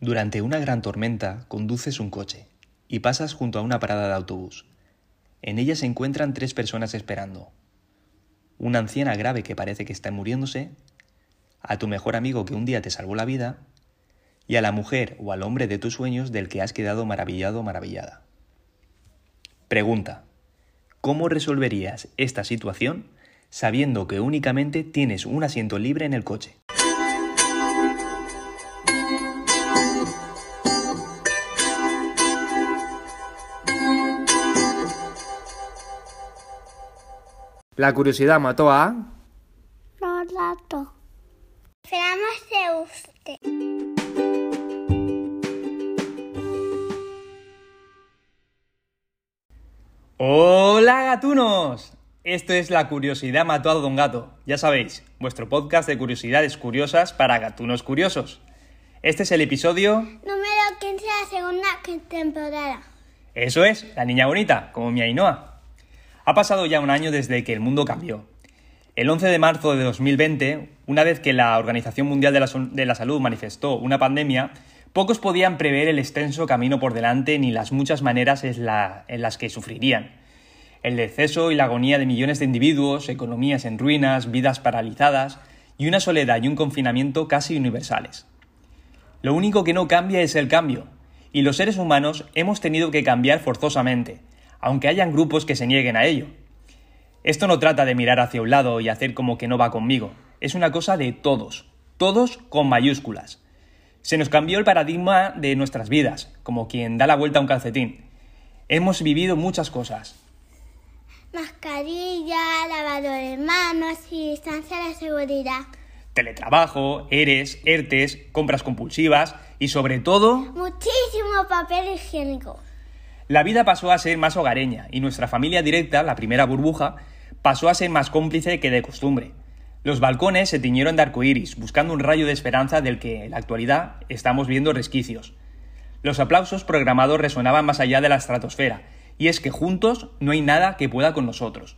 Durante una gran tormenta conduces un coche y pasas junto a una parada de autobús. En ella se encuentran tres personas esperando. Una anciana grave que parece que está muriéndose, a tu mejor amigo que un día te salvó la vida y a la mujer o al hombre de tus sueños del que has quedado maravillado o maravillada. Pregunta. ¿Cómo resolverías esta situación sabiendo que únicamente tienes un asiento libre en el coche? La curiosidad mató a... Los datos. Esperamos de usted. ¡Hola gatunos! Esto es La Curiosidad Mató a Don Gato. Ya sabéis, vuestro podcast de curiosidades curiosas para gatunos curiosos. Este es el episodio... Número 15 de la segunda temporada. Eso es, la niña bonita, como mi Ainhoa. Ha pasado ya un año desde que el mundo cambió. El 11 de marzo de 2020, una vez que la Organización Mundial de la, Salud manifestó una pandemia, pocos podían prever el extenso camino por delante ni las muchas maneras en, en las que sufrirían. El deceso y la agonía de millones de individuos, economías en ruinas, vidas paralizadas y una soledad y un confinamiento casi universales. Lo único que no cambia es el cambio, y los seres humanos hemos tenido que cambiar forzosamente, aunque hayan grupos que se nieguen a ello. Esto no trata de mirar hacia un lado y hacer como que no va conmigo, es una cosa de todos, todos con mayúsculas. Se nos cambió el paradigma de nuestras vidas, como quien da la vuelta a un calcetín. Hemos vivido muchas cosas, Mascarilla, lavado de manos y distancia de seguridad. teletrabajo, ERES, ERTES, compras compulsivas y sobre todo Muchísimo papel higiénico. La vida pasó a ser más hogareña y nuestra familia directa, la primera burbuja, pasó a ser más cómplice que de costumbre. Los balcones se tiñeron de arcoíris, buscando un rayo de esperanza del que en la actualidad estamos viendo resquicios. Los aplausos programados resonaban más allá de la estratosfera, y es que juntos no hay nada que pueda con nosotros.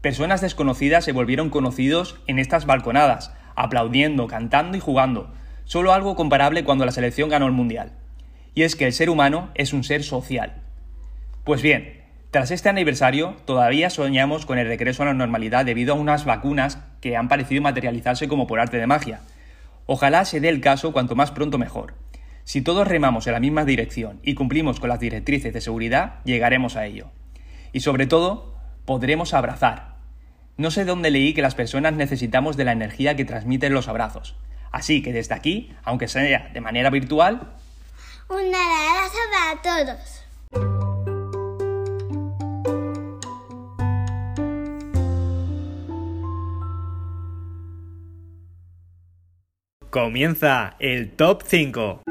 Personas desconocidas se volvieron conocidos en estas balconadas, aplaudiendo, cantando y jugando, solo algo comparable cuando la selección ganó el Mundial. Y es que el ser humano es un ser social. Pues bien, tras este aniversario, todavía soñamos con el regreso a la normalidad debido a unas vacunas que han parecido materializarse como por arte de magia. Ojalá se dé el caso cuanto más pronto mejor. Si todos remamos en la misma dirección y cumplimos con las directrices de seguridad, llegaremos a ello. Y sobre todo, podremos abrazar. No sé dónde leí que las personas necesitamos de la energía que transmiten los abrazos. Así que desde aquí, aunque sea de manera virtual, Un abrazo para todos. Comienza el top 5.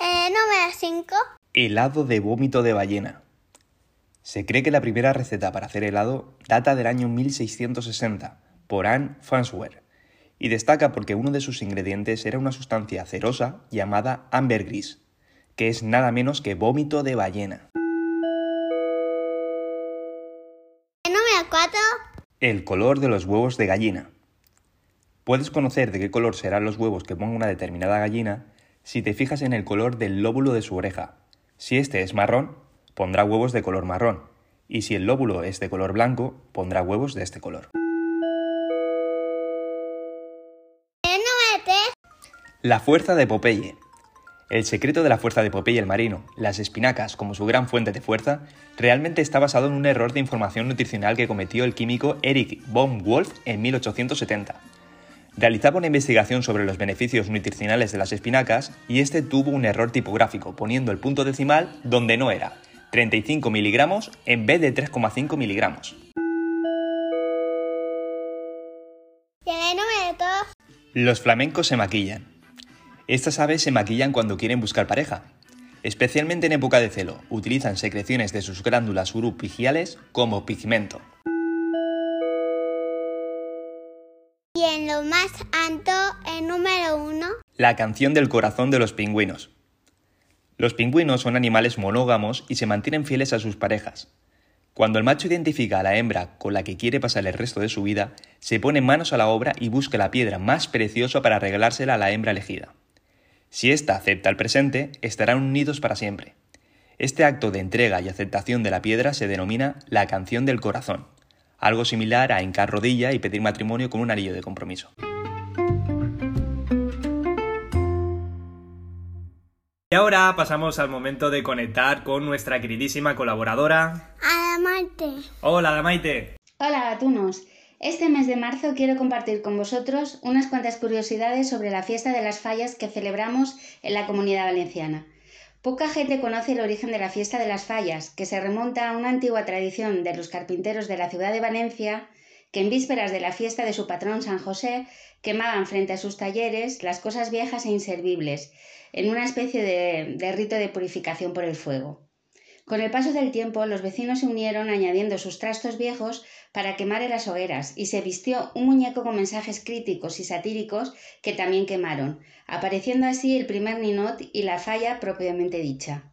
Eh, número 5. Helado de vómito de ballena. Se cree que la primera receta para hacer helado data del año 1660 por Anne Farnsworth y destaca porque uno de sus ingredientes era una sustancia cerosa llamada ambergris, que es nada menos que vómito de ballena. Número 4. El color de los huevos de gallina. Puedes conocer de qué color serán los huevos que ponga una determinada gallina si te fijas en el color del lóbulo de su oreja. Si este es marrón, pondrá huevos de color marrón, y si el lóbulo es de color blanco, pondrá huevos de este color. Número 3. La fuerza de Popeye. El secreto de la fuerza de Popeye el marino, las espinacas como su gran fuente de fuerza, realmente está basado en un error de información nutricional que cometió el químico Eric von Wolf en 1870. Realizaba una investigación sobre los beneficios nutricionales de las espinacas y este tuvo un error tipográfico poniendo el punto decimal donde no era, 35 miligramos en vez de 3,5 miligramos. Y el número 2. Los flamencos se maquillan. Estas aves se maquillan cuando quieren buscar pareja. Especialmente en época de celo, utilizan secreciones de sus glándulas uropigiales como pigmento. Y en lo más alto, el número 1. La canción del corazón de los pingüinos. Los pingüinos son animales monógamos y se mantienen fieles a sus parejas. Cuando el macho identifica a la hembra con la que quiere pasar el resto de su vida, se pone manos a la obra y busca la piedra más preciosa para regalársela a la hembra elegida. Si ésta acepta el presente, estarán unidos para siempre. Este acto de entrega y aceptación de la piedra se denomina la canción del corazón, algo similar a hincar rodilla y pedir matrimonio con un anillo de compromiso. Y ahora pasamos al momento de conectar con nuestra queridísima colaboradora. Adamaite. Hola, Damaite. Hola, gatunos. Este mes de marzo quiero compartir con vosotros unas cuantas curiosidades sobre la fiesta de las fallas que celebramos en la comunidad valenciana. Poca gente conoce el origen de la fiesta de las fallas, que se remonta a una antigua tradición de los carpinteros de la ciudad de Valencia, que en vísperas de la fiesta de su patrón San José quemaban frente a sus talleres las cosas viejas e inservibles, en una especie de, rito de purificación por el fuego. Con el paso del tiempo, los vecinos se unieron añadiendo sus trastos viejos para quemar en las hogueras y se vistió un muñeco con mensajes críticos y satíricos que también quemaron, apareciendo así el primer ninot y la falla propiamente dicha.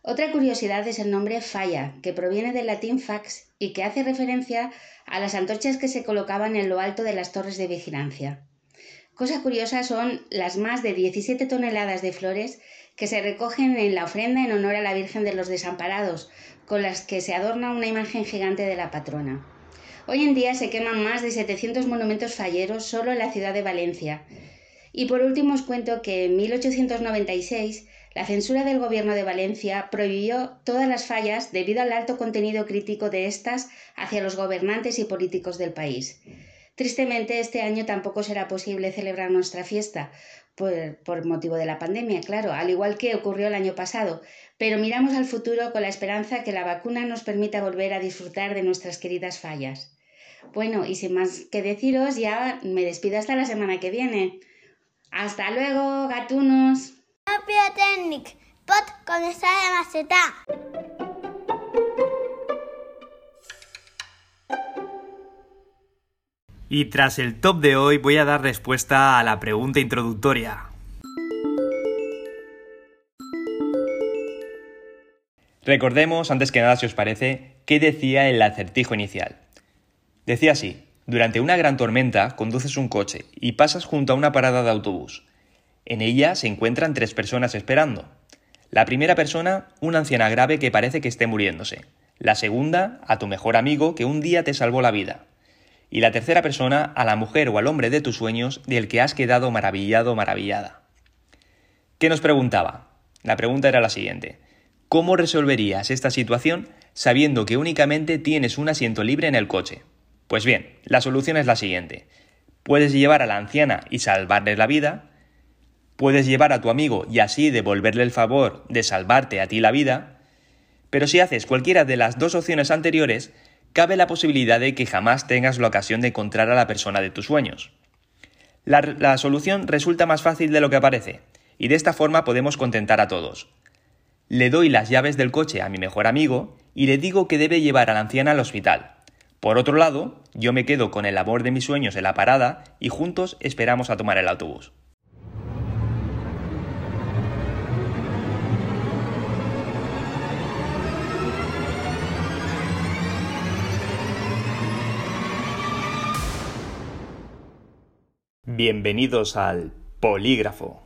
Otra curiosidad es el nombre falla, que proviene del latín fax y que hace referencia a las antorchas que se colocaban en lo alto de las torres de vigilancia. Cosa curiosa son las más de 17 toneladas de flores que se recogen en la ofrenda en honor a la Virgen de los Desamparados, con las que se adorna una imagen gigante de la patrona. Hoy en día se queman más de 700 monumentos falleros solo en la ciudad de Valencia. Y por último os cuento que en 1896 la censura del gobierno de Valencia prohibió todas las fallas debido al alto contenido crítico de estas hacia los gobernantes y políticos del país. Tristemente, este año tampoco será posible celebrar nuestra fiesta, por, motivo de la pandemia, claro, al igual que ocurrió el año pasado, pero miramos al futuro con la esperanza que la vacuna nos permita volver a disfrutar de nuestras queridas fallas. Bueno, y sin más que deciros, ya me despido hasta la semana que viene. ¡Hasta luego, gatunos! Pot con Y tras el top de hoy voy a dar respuesta a la pregunta introductoria. Recordemos, antes que nada, si os parece, qué decía el acertijo inicial. Decía así, durante una gran tormenta conduces un coche y pasas junto a una parada de autobús. En ella se encuentran tres personas esperando. La primera persona, una anciana grave que parece que esté muriéndose. La segunda, a tu mejor amigo que un día te salvó la vida y la tercera persona a la mujer o al hombre de tus sueños del que has quedado maravillado maravillada. ¿Qué nos preguntaba? La pregunta era la siguiente. ¿Cómo resolverías esta situación sabiendo que únicamente tienes un asiento libre en el coche? Pues bien, la solución es la siguiente. Puedes llevar a la anciana y salvarle la vida, puedes llevar a tu amigo y así devolverle el favor de salvarte a ti la vida, pero si haces cualquiera de las dos opciones anteriores, cabe la posibilidad de que jamás tengas la ocasión de encontrar a la persona de tus sueños. La, solución resulta más fácil de lo que parece, y de esta forma podemos contentar a todos. Le doy las llaves del coche a mi mejor amigo y le digo que debe llevar a la anciana al hospital. Por otro lado, yo me quedo con el amor de mis sueños en la parada y juntos esperamos a tomar el autobús. Bienvenidos al Polígrafo,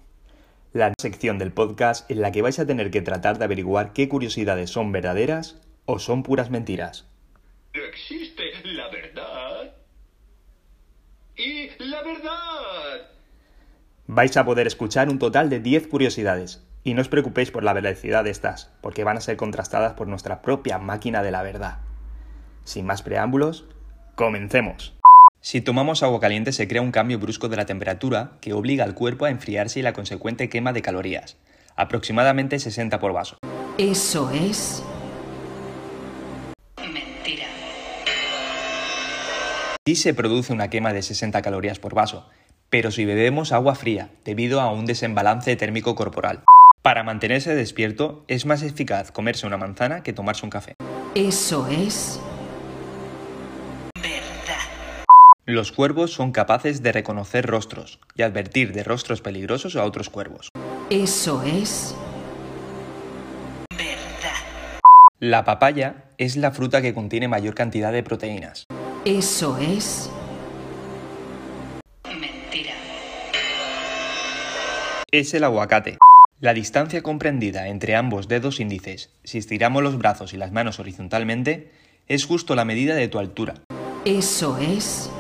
la sección del podcast en la que vais a tener que tratar de averiguar qué curiosidades son verdaderas o son puras mentiras. Existe la verdad y la verdad. Vais a poder escuchar un total de 10 curiosidades, y no os preocupéis por la veracidad de estas, porque van a ser contrastadas por nuestra propia máquina de la verdad. Sin más preámbulos, comencemos. Si tomamos agua caliente se crea un cambio brusco de la temperatura que obliga al cuerpo a enfriarse y la consecuente quema de calorías, aproximadamente 60 por vaso. Eso es mentira. Sí se produce una quema de 60 calorías por vaso, pero si bebemos agua fría, debido a un desembalance térmico corporal. Para mantenerse despierto es más eficaz comerse una manzana que tomarse un café. Eso es Los cuervos son capaces de reconocer rostros y advertir de rostros peligrosos a otros cuervos. Eso es verdad. La papaya es la fruta que contiene mayor cantidad de proteínas. Eso es mentira. Es el aguacate. La distancia comprendida entre ambos dedos índices, si estiramos los brazos y las manos horizontalmente, es justo la medida de tu altura. Eso es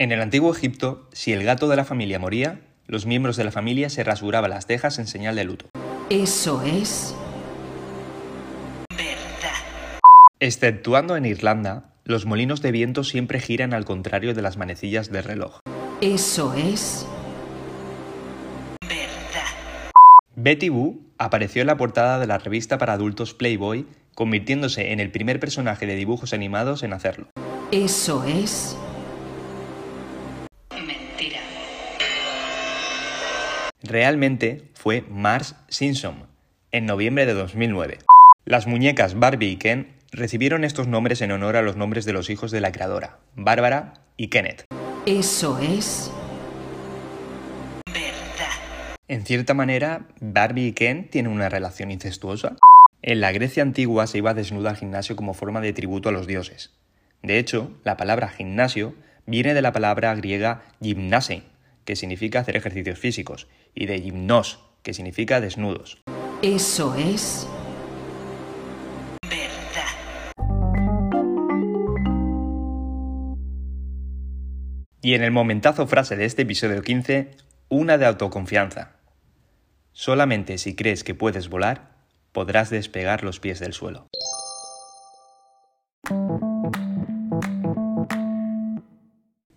En el antiguo Egipto, si el gato de la familia moría, los miembros de la familia se rasuraban las cejas en señal de luto. Eso es verdad. Exceptuando en Irlanda, los molinos de viento siempre giran al contrario de las manecillas del reloj. Eso es verdad. Betty Boo apareció en la portada de la revista para adultos Playboy, convirtiéndose en el primer personaje de dibujos animados en hacerlo. Eso es Realmente fue Marge Simpson, en noviembre de 2009. Las muñecas Barbie y Ken recibieron estos nombres en honor a los nombres de los hijos de la creadora, Bárbara y Kenneth. Eso es verdad. En cierta manera, Barbie y Ken tienen una relación incestuosa. En la Grecia antigua se iba desnuda al gimnasio como forma de tributo a los dioses. De hecho, la palabra gimnasio viene de la palabra griega gymnase, que significa hacer ejercicios físicos, y de gymnos, que significa desnudos. Eso es verdad. Y en el momentazo frase de este episodio 15, una de autoconfianza. Solamente si crees que puedes volar, podrás despegar los pies del suelo.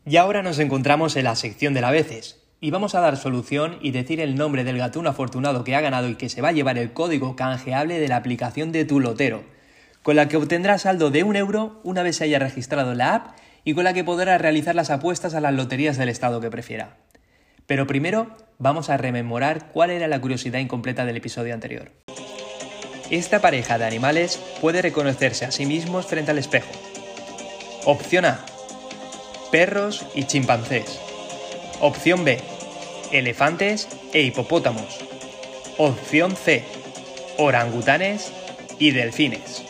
Y ahora nos encontramos en la sección de la veces, y vamos a dar solución y decir el nombre del gatuno afortunado que ha ganado y que se va a llevar el código canjeable de la aplicación de tu lotero, con la que obtendrás saldo de un euro una vez se haya registrado la app y con la que podrás realizar las apuestas a las loterías del estado que prefiera. Pero primero vamos a rememorar cuál era la curiosidad incompleta del episodio anterior. Esta pareja de animales puede reconocerse a sí mismos frente al espejo. Opción A. Perros y chimpancés. Opción B. Elefantes e hipopótamos. Opción C. Orangutanes y delfines.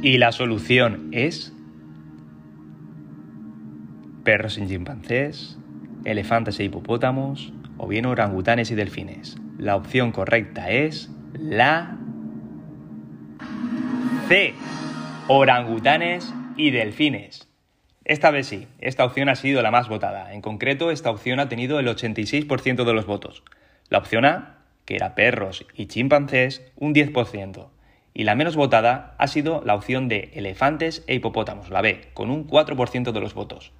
Y la solución es... Perros y chimpancés, elefantes e hipopótamos, o bien orangutanes y delfines. La opción correcta es la C. Orangutanes y delfines. Esta vez sí, esta opción ha sido la más votada. En concreto, esta opción ha tenido el 86% de los votos. La opción A, que era perros y chimpancés, un 10%. Y la menos votada ha sido la opción de elefantes e hipopótamos, la B, con un 4% de los votos.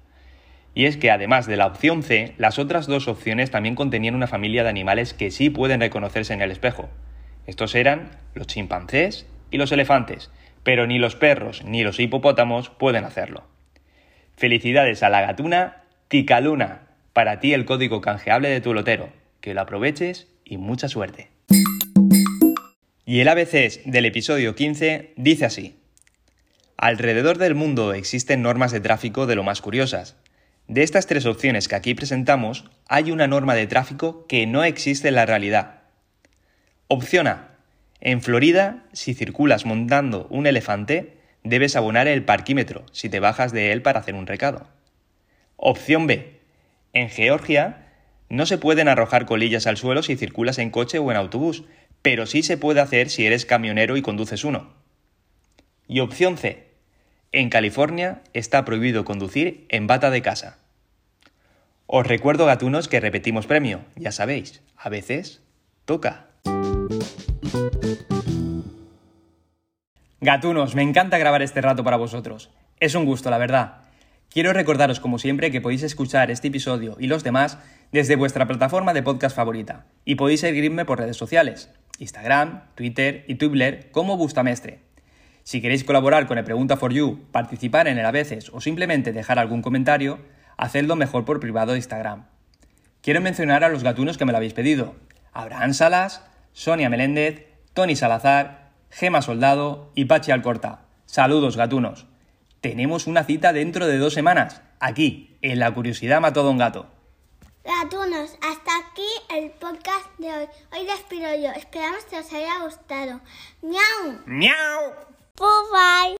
Y es que además de la opción C, las otras dos opciones también contenían una familia de animales que sí pueden reconocerse en el espejo. Estos eran los chimpancés y los elefantes, pero ni los perros ni los hipopótamos pueden hacerlo. Felicidades a la gatuna Ticaluna, para ti el código canjeable de tu lotero. Que lo aproveches y mucha suerte. Y el ABC del episodio 15 dice así. Alrededor del mundo existen normas de tráfico de lo más curiosas. De estas tres opciones que aquí presentamos, hay una norma de tráfico que no existe en la realidad. Opción A. En Florida, si circulas montando un elefante, debes abonar el parquímetro si te bajas de él para hacer un recado. Opción B. En Georgia, no se pueden arrojar colillas al suelo si circulas en coche o en autobús, pero sí se puede hacer si eres camionero y conduces uno. Y opción C. En California está prohibido conducir en bata de casa. Os recuerdo, gatunos, que repetimos premio, ya sabéis, a veces toca. Gatunos, me encanta grabar este rato para vosotros. Es un gusto, la verdad. Quiero recordaros, como siempre, que podéis escuchar este episodio y los demás desde vuestra plataforma de podcast favorita. Y podéis seguirme por redes sociales, Instagram, Twitter y Twibbler como Bustamestre. Si queréis colaborar con el Pregunta for You, participar en el a veces o simplemente dejar algún comentario, hacedlo mejor por privado de Instagram. Quiero mencionar a los gatunos que me lo habéis pedido. Abraham Salas, Sonia Meléndez, Tony Salazar, Gema Soldado y Pachi Alcorta. Saludos, gatunos. Tenemos una cita dentro de dos semanas, aquí, en La Curiosidad Mató a un Gato. Gatunos, hasta aquí el podcast de hoy. Hoy despido yo. Esperamos que os haya gustado. ¡Miau! ¡Miau! Bye.